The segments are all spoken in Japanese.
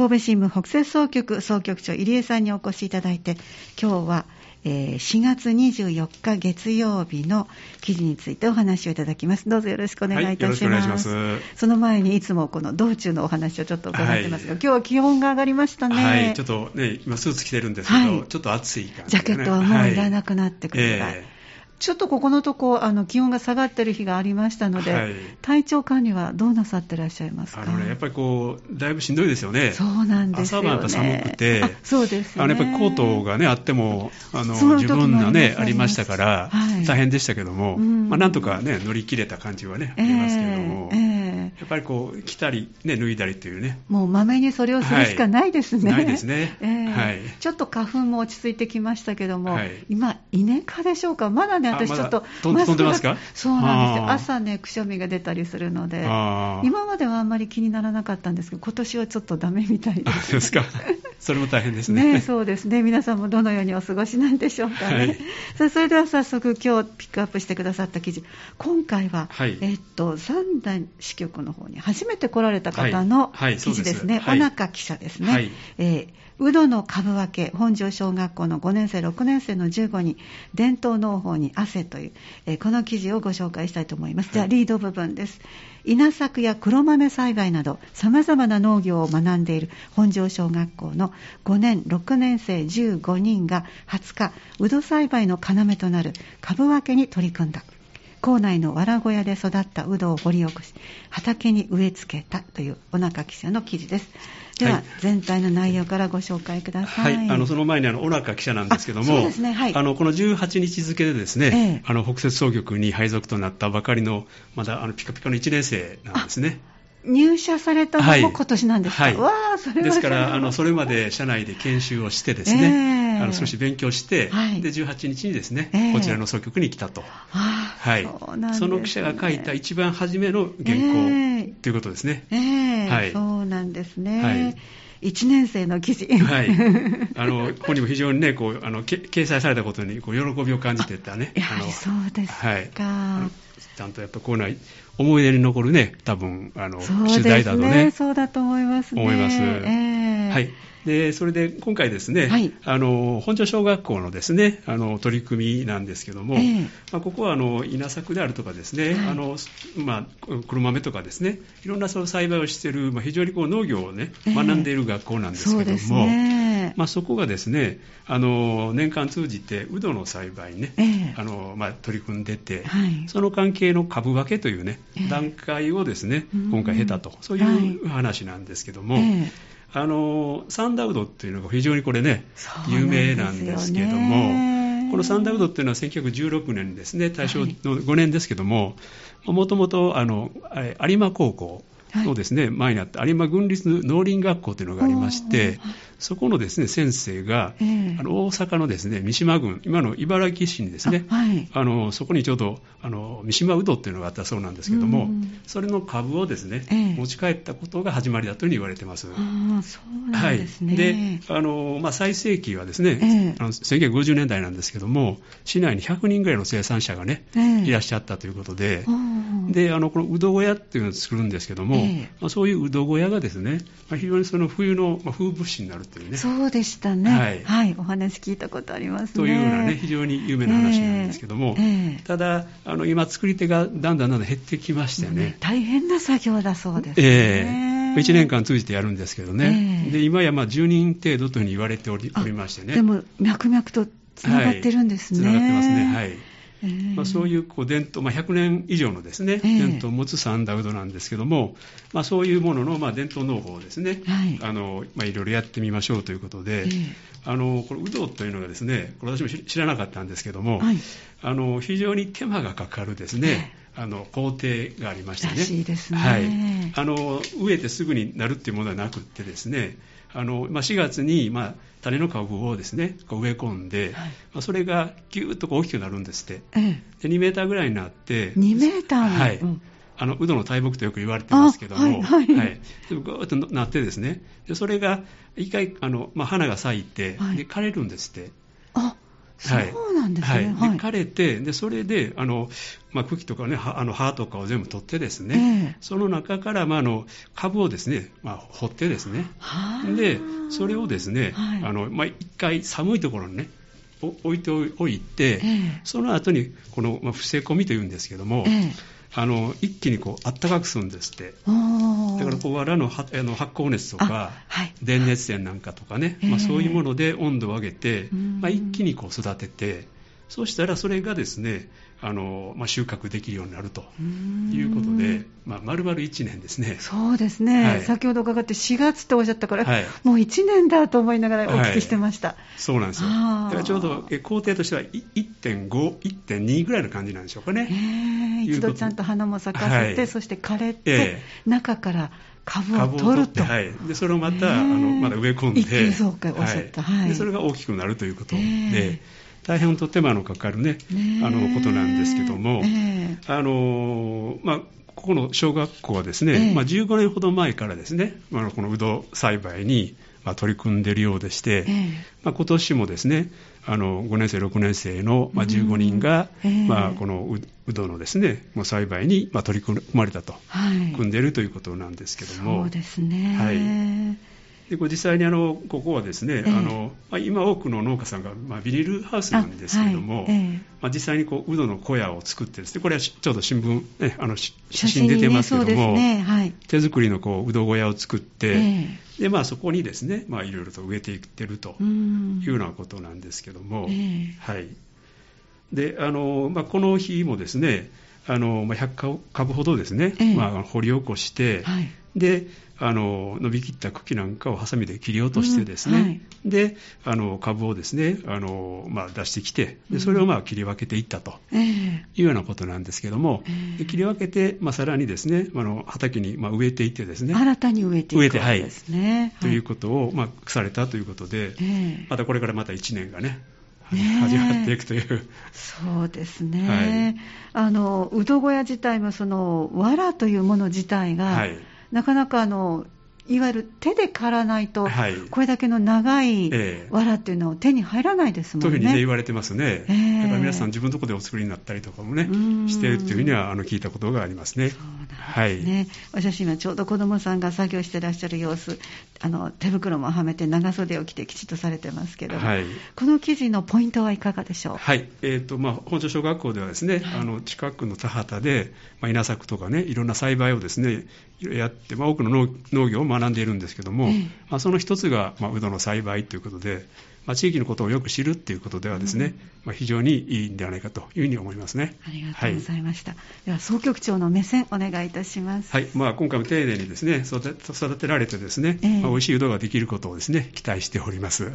神戸新聞北西総局総局長入江さんにお越しいただいて今日は、えー4月24日月曜日の記事についてお話をいただきます。どうぞよろしくお願いいたします,、その前にいつもこの道中のお話をちょっと伺ってますが、今日は気温が上がりましたね、はい、ちょっとね、今スーツ着てるんですけど、はい。ちょっと暑い感じジャケットはもういらなくくなってくるぐらい、えちょっとここのとこあの気温が下がってる日がありましたので、はい。体調管理はどうなさってらっしゃいますか？あのね、やっぱりこう、だいぶしんどいですよね。そうなんですよね。朝晩やっぱ寒くてあそうですね。あのやっぱりコートがね、あっても、あの十分なね、ありましたから、はい。大変でしたけども、うん。まあ、なんとかね、乗り切れた感じはね、ありますけれども、ええええやっぱりこう、着たり、ね、脱いだりっていうね、もうまめにそれをするしかないですね。ないですね。ええ。はい。ちょっと花粉も落ち着いてきましたけども、はい。今、稲科でしょうか、まだね、私ちょっと、飛ん飛んでますか？そうなんですよ、朝ね、くしゃみが出たりするので、今まではあんまり気にならなかったんですけど、今年はちょっとダメみたいであす。ですか、それも大変ですね。ね、そうですね。皆さんもどのようにお過ごしなんでしょうかね。はいさあ、それでは早速今日ピックアップしてくださった記事。今回は、はいえっと、三段支局の方に初めて来られた方のはいはい記事ですね。そうですはい小中記者ですね。はいえー宇土の株分け、本庄小学校の5年生、6年生の15に、伝統農法に汗という、えーこの記事をご紹介したいと思います。じゃあ、はいリード部分です。稲作や黒豆栽培など、さまざまな農業を学んでいる本庄小学校の5年、6年生15人が20日、ウド栽培の要となる株分けに取り組んだ。校内の藁小屋で育ったウドを掘り起こし、畑に植え付けたという小中記者の記事です。では、はい。全体の内容からご紹介くださ。はいい、あのその前にあの小中記者なんですけども、ねはい。あのこの18日付でですね、ええ。あの北摂総局に配属となったばかりのまだあのピカピカの1年生なんですね。入社されたのはい。も今年なんですか、はい。わあ、それはですからあのそれまでで社内で研修をしてですね、ええ。あの少し勉強して、はい。で18日にですね、ええ。こちらの総局に来たと。ああはい、そねその記者が書いた一番初めの原稿、ええということですね。ええはいそうなんですね。はい1年生の記事。はい、あのここにも非常にねこうあのけ掲載されたことにこう喜びを感じてたね。やはりそうですか。はいあのちゃんとやっぱこういうのは思い出に残るね、多分あのそう取材だとね。そうだと思いますね。思いますええはい、でそれで今回ですね、はい。あの本庄小学校のですねあの取り組みなんですけども、ええ。まあ、ここはあの稲作であるとかですね、はい。あのまあ、黒豆とかですねいろんなその栽培をしている、まあ、非常にこう農業をねええ。学んでいる学校なんですけども、そうですね。まあ、そこがですねあの年間通じてウドの栽培にね、ええ。あのまあ、取り組んでて、はい。その関係の株分けというね、ええ。段階をですねうん。今回経たと、そういう話なんですけども、ええ。あのサンダウドっていうのが非常にこれね有名なんですけども、ねこのサンダウドっていうのは1916年ですね、大正の5年ですけども、もともと有馬高校のですね、前にあった有馬郡立農林学校というのがありましてそこのですね先生が、ええ。あの大阪のですね三島郡、今の茨城市にですね、あはい。あのそこにちょうどあの三島うどっていうのがあったそうなんですけども、うんそれの株をですね、ええ。持ち帰ったことが始まりだというふうに言われてます。ああ、そうなんですね。であの、まあ、最盛期はですね、ええ。あの1950年代なんですけども、市内に100人ぐらいの生産者がね、ええ。いらっしゃったということで、うんであのこのうど小屋っていうのを作るんですけども、ええまあ、そういううど小屋がですね、まあ、非常にその冬の、まあ、風物詩になるというね、そうでしたね。はいはい。お話聞いたことありますね。というようなね、非常に有名な話なんですけども、ええええただあの、今、作り手がだんだんだんだん減ってきましてね。大変な作業だそうですえね。え1年間通じてやるんですけどね、ええで今やまあ10人程度というふうに言われておりおりましてね、でも、脈々とつながってるんですね。はい、つながってますね、はいええまあ、そういうこう伝統、まあ、100年以上のですね、ええ。伝統を持つサンダウドなんですけども、まあ、そういうもののまあ伝統農法をですね、はい。あのまあ、いろいろやってみましょうということで、ええ。あのこれ、うどというのがですね、これ私も知知らなかったんですけども、はい。あの非常に手間がかかるですね、あの工程がありましてね。らしいですね。はい。あの植えてすぐになるっていうものではなくってですね、あのまあ、4月に、まあ、種の株をですねこう植え込んで、はい。まあ、それがぎゅーっとこう大きくなるんですって。ええ。で2メーターぐらいになって2メーターの？はい。うん。あのウドの大木とよく言われてますけども、あはいはい。でもぐーっとなってですね。でそれが一回あの、まあ、花が咲いて、はい。で枯れるんですって。あそうなんですね。はい。枯れて、で、それで、あの、まあ、茎とかね、はあの、葉とかを全部取ってですね、ええ。その中から、まあ、あの、株をですね、まあ、掘ってですね、はあ。で、それをですね、はい。あの、まあ、一回寒いところにね、お置いておいて、ええ。その後に、この、まあ、伏せ込みというんですけども、ええあの、一気にこう、あったかくするんですって。だから、こう、藁のはあの発酵熱とかあ、はい。電熱線なんかとかね、ええまあ、そういうもので温度を上げて、うん。まあ、一気にこう育てて、そうしたらそれがですね、あのまあ、収穫できるようになるということで、まあ、丸々1年ですね。そうですね、はい。先ほど伺って4月っておっしゃったから、はい。もう1年だと思いながらお聞きしてました。そうなんですよ。だからちょうどえ工程としてはい1.5、1.2ぐらいの感じなんでしょうかね。ええいうこと。一度ちゃんと花も咲かせて、はい。そして枯れて、え中から株を取ると。はい、でそれをまた、へー。あのまだ植え込んで一気にそうかおっしゃった。はい。でそれが大きくなるということで、ええ大変と手間のかかる、ねねえ。あのことなんですけども、ええ。あのまあ、ここの小学校はですね、ええ。まあ、15年ほど前からですね、まあ、このうど栽培に、まあ、取り組んでいるようでして、ええ。まあ、今年もですねあの5年生、6年生の、まあ、15人が、うんええ。まあ、このううどのですねもう栽培に、まあ、取り組まれたと、はい、組んでいるということなんですけども。そうですね。はいでこれ実際にあのここはですね、ええ。あのまあ、今多くの農家さんが、まあ、ビニールハウスなんですけども、あはいええ。まあ、実際にこううどの小屋を作ってですねこれはしちょうど新聞、ね、あのし写写真出てますけども、ですね。はい。手作りのこううど小屋を作って、えでまあ、そこにですね、まあ、いろいろと植えていってるというようなことなんですけども、ええ。はい。であのまあ、この日もですねあの、まあ、100株ほどですね、ええ。まあ、掘り起こして、はい。であの伸びきった茎なんかをハサミで切り落としてですね、うんはい。であの株をですねあの、まあ、出してきてでそれをまあ切り分けていったとええ。いうようなことなんですけども、ええ。で切り分けて、まあ、さらにですねあの畑にまあ植えていってですね、新たに植えていく植えてはい。わけですね。というはことを、まあ、されたということで、ええ。またこれからまた1年がね始まっていくという。そうですね、あのうど小屋自体もその藁というもの自体が、はいなかなかあのいわゆる手で刈らないと、はいこれだけの長いええ藁っていうのは手に入らないですもんね。というふうにね、言われてますね。ええだから皆さん自分のところでお作りになったりとかもねう、んしているというふうにはあの聞いたことがありますね。そうなんですはい。ね、お写真はちょうど子どもさんが作業してらっしゃる様子あの手袋もはめて長袖を着てきちっとされてますけども、はい。この記事のポイントはいかがでしょう？はい。えっ、と、まあ、本庄小学校ではですね、はいあの、近くの田畑で、まあ、稲作とかね、いろんな栽培をですね、やって、まあ、多くの農農業を学んでいるんですけども、ええまあ、その一つが、まあ、うどの栽培ということで、まあ、地域のことをよく知るっていうことではですね、まあ、非常にいいんではないかというふうに思いますね。ありがとうございました、では総局長の目線お願いいたします。はい、まあ、今回も丁寧にですね育てられてですね、ええ。まあ、美味しいうどんができることをですね期待しております。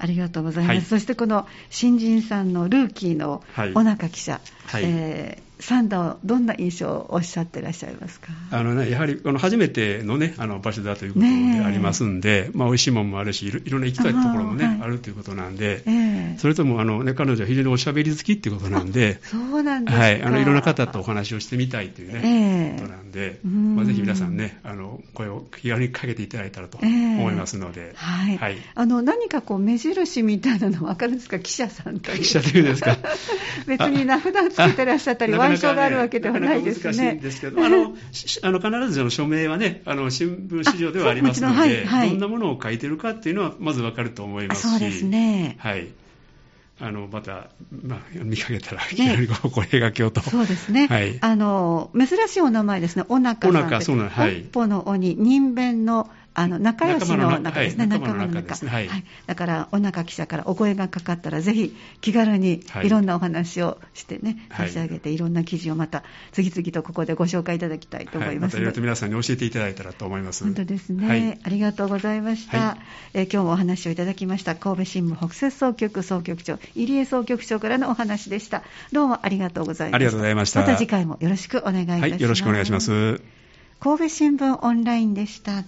ありがとうございます、はい。そしてこの新人さんのルーキーのはい。小中記者、はい。えーサンダーどんな印象をおっしゃってらっしゃいますか？あのね、やはりあの初めての,、ね、あの場所だということでありますんで、まあ、美味しいものもあるしいろいろんな行きたいところも、ねあーはい。あるということなんで、ええ。それともあの、ね、彼女は非常におしゃべり好きっていうことなんで、そうなんですか、はい、あのいろんな方とお話をしてみたいという、ねええ。ことなんで、うん。まあ、ぜひ皆さんねあの声を気軽にかけていただいたらとええ。思いますので、はい、はい。あの何かこう目印みたいなの分かるんですか、記者さんという。記者というんですか？別に名札つけてらっしゃったり、腕章があるわけではないですなかなか難しいんね。ですけど、あのし あの必ずその署名はね、あの新聞市場ではありますので、はいはい。どんなものを書いてるかっていうのはまずわかると思いますし、そうですね。はい。あのまた、まあ、見かけたら、いきなりお声掛けようと。そうですね。はいあの、珍しいお名前ですね。おなかさんって。おなかそうなんはいおっぽのおに、人弁の、あの、仲良しの中ですね。仲間の中はい。だから、おなか記者からお声がかかったら、ぜひ気軽にはい。いろんなお話をしてね、はい。差し上げて、いろんな記事をまた、次々とここでご紹介いただきたいと思はいい、まので。ますたいろいろと皆さんに教えていただいたらと思います。本当ですね、はい。ありがとうございました、はえー今日もお話をいただきました神戸新聞北摂総局総局長入江総局長からのお話でした。どうもありがとうございました。ありがとうございました。また次回もよろしくお願いいたします、はい、よろしくお願いします。神戸新聞オンラインでした